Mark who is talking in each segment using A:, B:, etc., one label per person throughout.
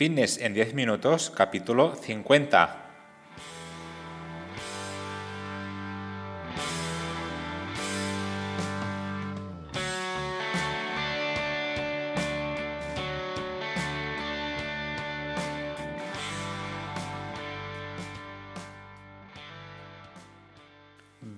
A: Fitness en 10 minutos, capítulo 50.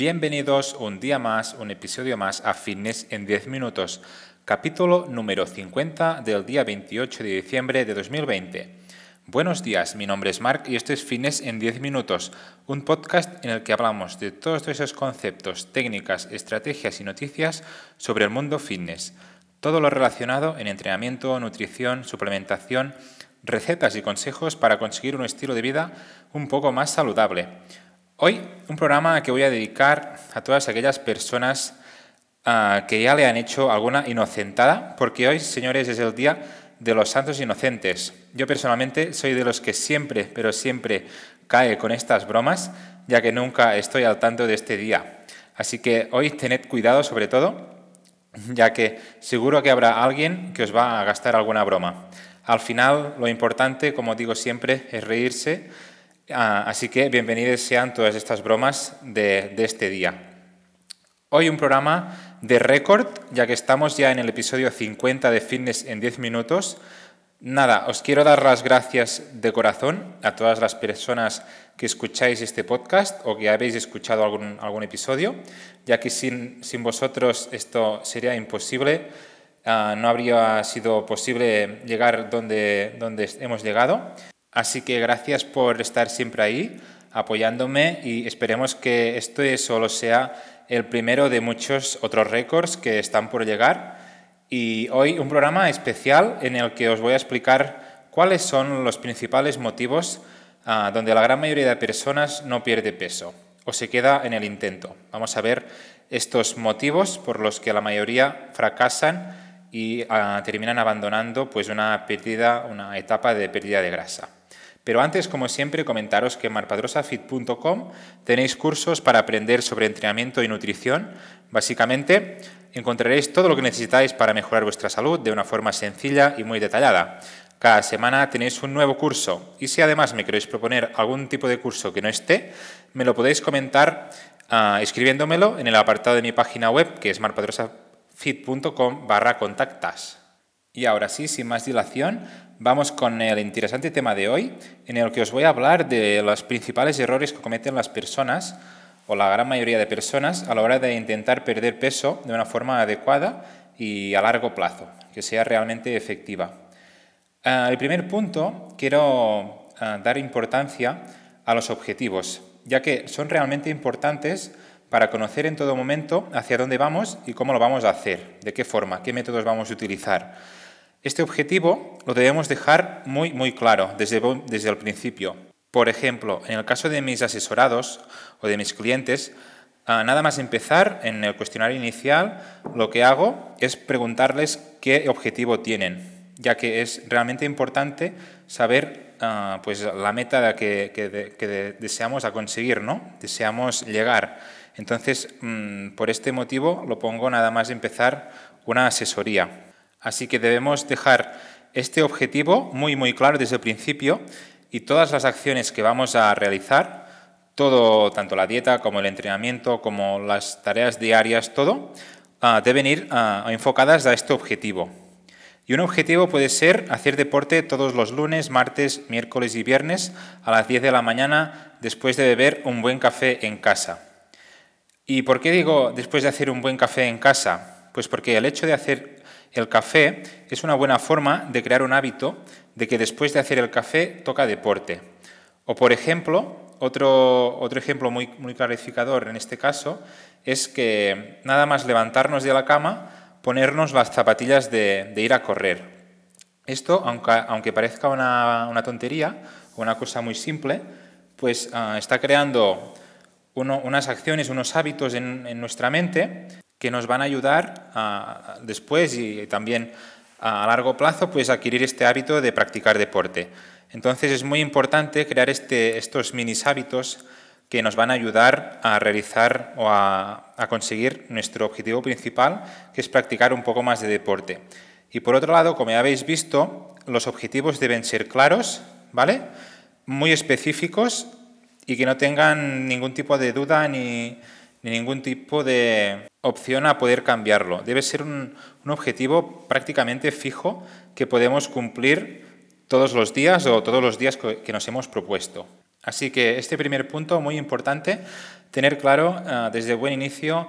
A: Bienvenidos un día más, un episodio más a Fitness en 10 minutos, capítulo número 50 del día 28 de diciembre de 2020. Buenos días, mi nombre es Mark y esto es Fitness en 10 minutos, un podcast en el que hablamos de todos esos conceptos, técnicas, estrategias y noticias sobre el mundo fitness. Todo lo relacionado en entrenamiento, nutrición, suplementación, recetas y consejos para conseguir un estilo de vida un poco más saludable. Hoy un programa que voy a dedicar a todas aquellas personas ah, que ya le han hecho alguna inocentada, porque hoy, señores, es el día de los santos inocentes. Yo personalmente soy de los que siempre, pero siempre cae con estas bromas, ya que nunca estoy al tanto de este día. Así que hoy tened cuidado sobre todo, ya que seguro que habrá alguien que os va a gastar alguna broma. Al final, lo importante, como digo siempre, es reírse así que bienvenidos sean todas estas bromas de, este día. Hoy un programa de récord, ya que estamos ya en el episodio 50 de Fitness en 10 minutos. Nada, os quiero dar las gracias de corazón a todas las personas que escucháis este podcast o que habéis escuchado algún, algún episodio, ya que sin, sin vosotros esto sería imposible, ah, no habría sido posible llegar donde, donde hemos llegado. Así que gracias por estar siempre ahí apoyándome y esperemos que esto solo sea el primero de muchos otros récords que están por llegar. Y hoy un programa especial en el que os voy a explicar cuáles son los principales motivos ah, donde la gran mayoría de personas no pierde peso o se queda en el intento. Vamos a ver estos motivos por los que la mayoría fracasan y ah, terminan abandonando pues una pérdida, una etapa de pérdida de grasa. Pero antes, como siempre, comentaros que en marpadrosafit.com tenéis cursos para aprender sobre entrenamiento y nutrición. Básicamente, encontraréis todo lo que necesitáis para mejorar vuestra salud de una forma sencilla y muy detallada. Cada semana tenéis un nuevo curso y si además me queréis proponer algún tipo de curso que no esté, me lo podéis comentar ah, escribiéndomelo en el apartado de mi página web que es marpadrosafit.com barra contactas. Y ahora sí, sin más dilación, vamos con el interesante tema de hoy, en el que os voy a hablar de los principales errores que cometen las personas, o la gran mayoría de personas, a la hora de intentar perder peso de una forma adecuada y a largo plazo, que sea realmente efectiva. Ah, el primer punto, quiero ah, dar importancia a los objetivos, ya que son realmente importantes para conocer en todo momento hacia dónde vamos y cómo lo vamos a hacer, de qué forma, qué métodos vamos a utilizar. Este objetivo lo debemos dejar muy, muy claro desde, desde el principio. Por ejemplo, en el caso de mis asesorados o de mis clientes, ah, nada más empezar en el cuestionario inicial, lo que hago es preguntarles qué objetivo tienen, ya que es realmente importante saber ah, pues, la meta que, que, deseamos conseguir, ¿no? deseamos llegar. Entonces, mm, por este motivo lo pongo nada más empezar una asesoría. Así que debemos dejar este objetivo muy, muy claro desde el principio y todas las acciones que vamos a realizar, todo, tanto la dieta como el entrenamiento, como las tareas diarias, todo, ah, deben ir ah, enfocadas a este objetivo. Y un objetivo puede ser hacer deporte todos los lunes, martes, miércoles y viernes a las 10 de la mañana después de beber un buen café en casa. ¿Y por qué digo después de hacer un buen café en casa? Pues porque el hecho de hacer el café es una buena forma de crear un hábito de que después de hacer el café toca deporte. O, por ejemplo, otro, otro ejemplo muy, muy clarificador en este caso es que nada más levantarnos de la cama, ponernos las zapatillas de, ir a correr. Esto, aunque, aunque parezca una, una, tontería o una cosa muy simple, pues ah, está creando unas acciones, unos hábitos en, en nuestra mente que nos van a ayudar a, después y también a largo plazo pues adquirir este hábito de practicar deporte. Entonces es muy importante crear este, estos mini hábitos que nos van a ayudar a realizar o a, conseguir nuestro objetivo principal, que es practicar un poco más de deporte. Y por otro lado, como ya habéis visto, los objetivos deben ser claros, ¿vale? Muy específicos y que no tengan ningún tipo de duda ni, ningún tipo de opción a poder cambiarlo. Debe ser un, objetivo prácticamente fijo que podemos cumplir todos los días o todos los días que nos hemos propuesto. Así que este primer punto, muy importante, tener claro eh, desde buen inicio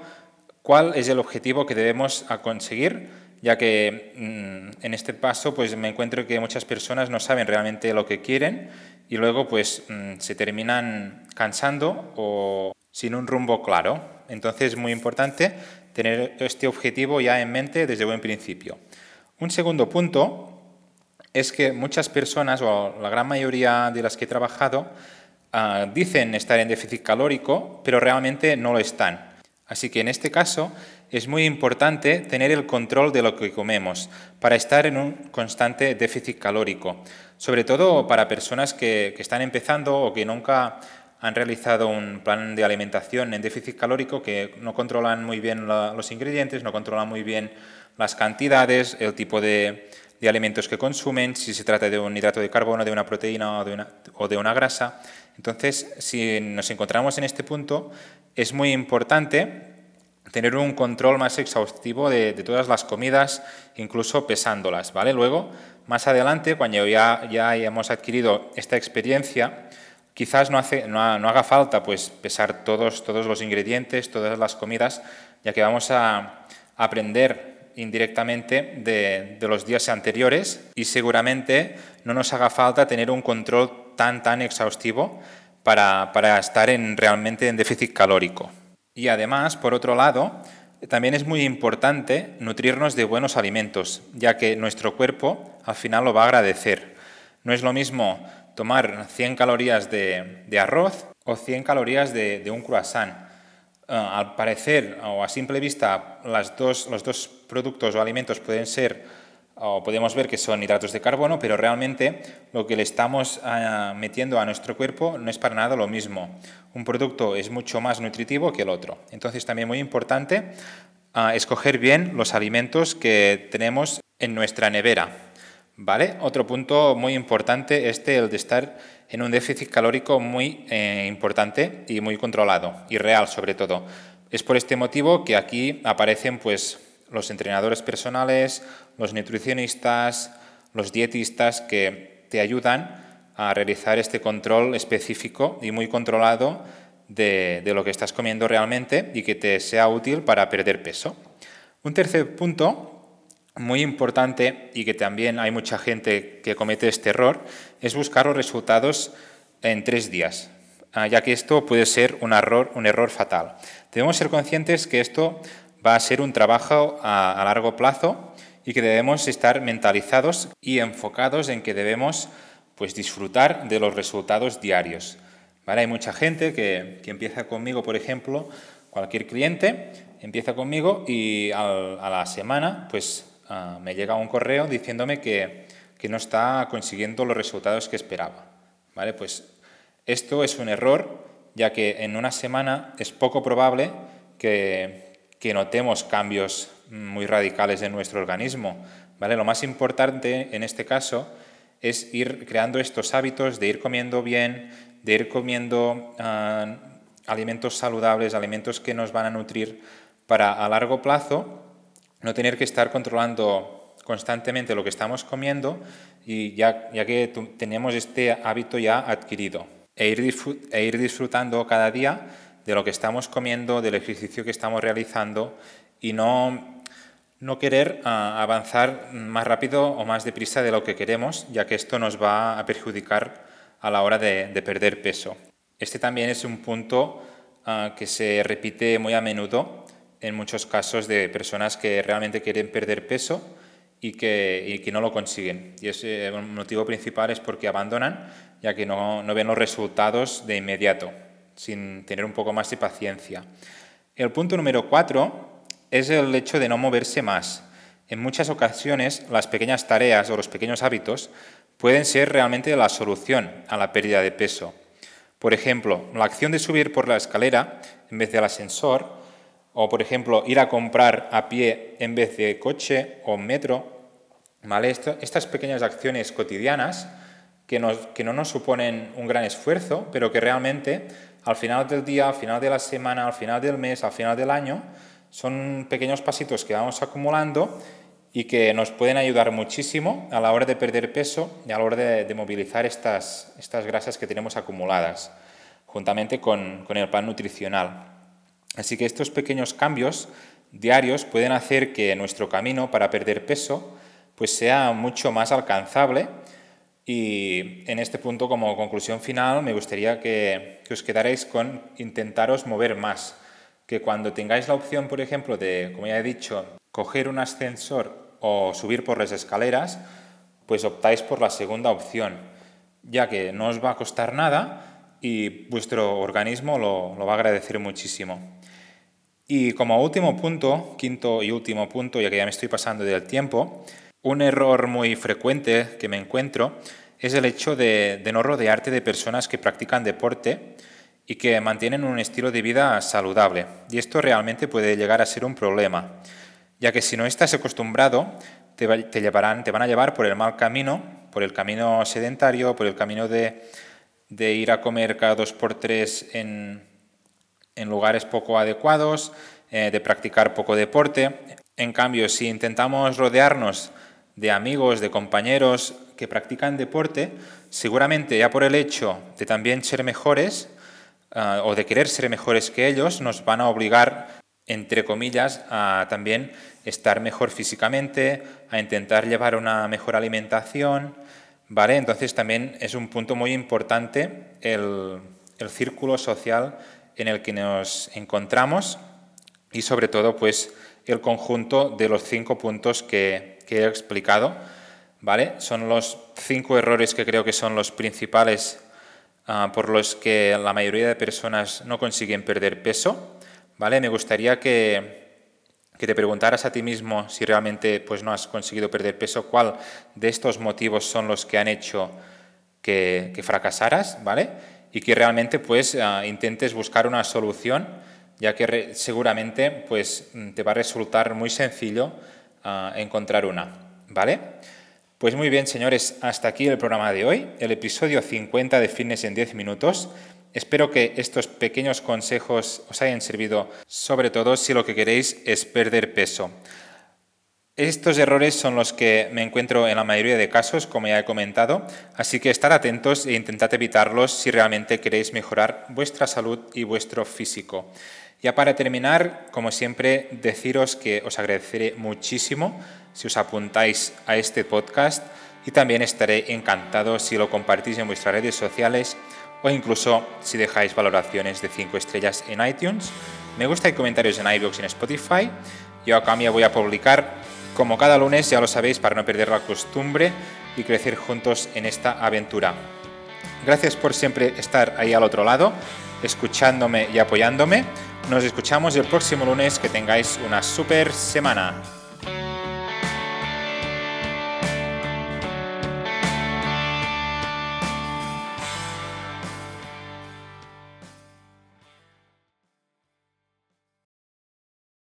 A: cuál es el objetivo que debemos conseguir, ya que mm, en este paso pues me encuentro que muchas personas no saben realmente lo que quieren y luego pues mm, se terminan cansando o sin un rumbo claro. Entonces es muy importante tener este objetivo ya en mente desde buen principio. Un segundo punto es que muchas personas, o la gran mayoría de las que he trabajado, Ah, dicen estar en déficit calórico, pero realmente no lo están. Así que en este caso es muy importante tener el control de lo que comemos para estar en un constante déficit calórico, sobre todo para personas que, están empezando o que nunca han realizado un plan de alimentación en déficit calórico, que no controlan muy bien los ingredientes, no controlan muy bien las cantidades, el tipo de, alimentos que consumen, si se trata de un hidrato de carbono, de una proteína o de una, de grasa. Entonces, si nos encontramos en este punto, es muy importante tener un control más exhaustivo de, todas las comidas, incluso pesándolas, ¿vale? Luego, más adelante, cuando ya, ya hemos adquirido esta experiencia, quizás no, haga falta pues, pesar todos, los ingredientes, todas las comidas, ya que vamos a aprender indirectamente de, de, los días anteriores y seguramente no nos haga falta tener un control tan, tan exhaustivo para, para estar en, realmente en déficit calórico. Y además, por otro lado, también es muy importante nutrirnos de buenos alimentos, ya que nuestro cuerpo al final lo va a agradecer. No es lo mismo tomar 100 calorías de, de arroz o 100 calorías de, de un croissant. Uh, al parecer, o a simple vista, las dos, los dos productos o alimentos pueden ser o podemos ver que son hidratos de carbono, pero realmente lo que le estamos ah, metiendo a nuestro cuerpo no es para nada lo mismo. Un producto es mucho más nutritivo que el otro. Entonces también muy importante ah, escoger bien los alimentos que tenemos en nuestra nevera. ¿Vale? Otro punto muy importante es este, el de estar en un déficit calórico muy eh, importante y muy controlado y real sobre todo. Es por este motivo que aquí aparecen pues los entrenadores personales, los nutricionistas, los dietistas que te ayudan a realizar este control específico y muy controlado de, lo que estás comiendo realmente y que te sea útil para perder peso. Un tercer punto muy importante y que también hay mucha gente que comete este error es buscar los resultados en tres días, ah, ya que esto puede ser un error, un error fatal. Debemos ser conscientes que esto va a ser un trabajo a, largo plazo y que debemos estar mentalizados y enfocados en que debemos pues, disfrutar de los resultados diarios. ¿Vale? Hay mucha gente que, empieza conmigo, por ejemplo, cualquier cliente empieza conmigo y a la semana pues, ah, me llega un correo diciéndome que, que, no está consiguiendo los resultados que esperaba. ¿Vale? Pues esto es un error, ya que en una semana es poco probable que, que notemos cambios muy radicales en nuestro organismo. ¿vale? Lo más importante en este caso es ir creando estos hábitos de ir comiendo bien, de ir comiendo ah, alimentos saludables, alimentos que nos van a nutrir para a largo plazo no tener que estar controlando constantemente lo que estamos comiendo y ya, ya que tenemos este hábito ya adquirido e ir, e ir disfrutando cada día de lo que estamos comiendo, del ejercicio que estamos realizando y no, no querer ah, avanzar más rápido o más deprisa de lo que queremos, ya que esto nos va a perjudicar a la hora de, perder peso. Este también es un punto ah, que se repite muy a menudo en muchos casos de personas que realmente quieren perder peso y que, y que no lo consiguen. Y ese el motivo principal es porque abandonan, ya que no, no ven los resultados de inmediato sin tener un poco más de paciencia. El punto número cuatro es el hecho de no moverse más. En muchas ocasiones las pequeñas tareas o los pequeños hábitos pueden ser realmente la solución a la pérdida de peso. Por ejemplo, la acción de subir por la escalera en vez del ascensor, o por ejemplo ir a comprar a pie en vez de coche o metro, ¿vale? estas pequeñas acciones cotidianas que, no nos suponen un gran esfuerzo, pero que realmente al final del día, al final de la semana, al final del mes, al final del año, son pequeños pasitos que vamos acumulando y que nos pueden ayudar muchísimo a la hora de perder peso y a la hora de, movilizar estas, estas grasas que tenemos acumuladas, juntamente con, con el plan nutricional. Así que estos pequeños cambios diarios pueden hacer que nuestro camino para perder peso pues sea mucho más alcanzable y en este punto como conclusión final me gustaría que, os quedarais con intentaros mover más, que cuando tengáis la opción, por ejemplo, de, como ya he dicho, coger un ascensor o subir por las escaleras, pues optáis por la segunda opción, ya que no os va a costar nada y vuestro organismo lo, va a agradecer muchísimo. Y como último punto, quinto y último punto, ya que ya me estoy pasando del tiempo, un error muy frecuente que me encuentro es el hecho de, de no rodearte de personas que practican deporte y que mantienen un estilo de vida saludable. Y esto realmente puede llegar a ser un problema, ya que si no estás acostumbrado, te, llevarán, te van a llevar por el mal camino, por el camino sedentario, por el camino de, ir a comer cada dos por tres en, lugares poco adecuados, eh, de practicar poco deporte. En cambio, si intentamos rodearnos de amigos, de compañeros que practican deporte, seguramente ya por el hecho de también ser mejores, Ah, o de querer ser mejores que ellos nos van a obligar, entre comillas, a también estar mejor físicamente, a intentar llevar una mejor alimentación, ¿vale? Entonces también es un punto muy importante el, círculo social en el que nos encontramos y sobre todo pues el conjunto de los cinco puntos que, que he explicado, ¿vale? Son los cinco errores que creo que son los principales Ah, por los que la mayoría de personas no consiguen perder peso, ¿vale? Me gustaría que, que te preguntaras a ti mismo si realmente pues, no has conseguido perder peso, cuál de estos motivos son los que han hecho que, que fracasaras, ¿vale? Y que realmente pues, ah, intentes buscar una solución, ya que seguramente pues, te va a resultar muy sencillo ah, encontrar una, ¿vale? Pues muy bien, señores, hasta aquí el programa de hoy, el episodio 50 de Fitness en 10 minutos. Espero que estos pequeños consejos os hayan servido, sobre todo si lo que queréis es perder peso. Estos errores son los que me encuentro en la mayoría de casos, como ya he comentado, así que estar atentos e intentad evitarlos si realmente queréis mejorar vuestra salud y vuestro físico. Ya para terminar, como siempre, deciros que os agradeceré muchísimo si os apuntáis a este podcast y también estaré encantado si lo compartís en vuestras redes sociales o incluso si dejáis valoraciones de 5 estrellas en iTunes. Me gusta y comentarios en iVoox y en Spotify. Yo a cambio voy a publicar como cada lunes, ya lo sabéis, para no perder la costumbre y crecer juntos en esta aventura. Gracias por siempre estar ahí al otro lado, escuchándome y apoyándome. Nos escuchamos el próximo lunes. Que tengáis una super semana.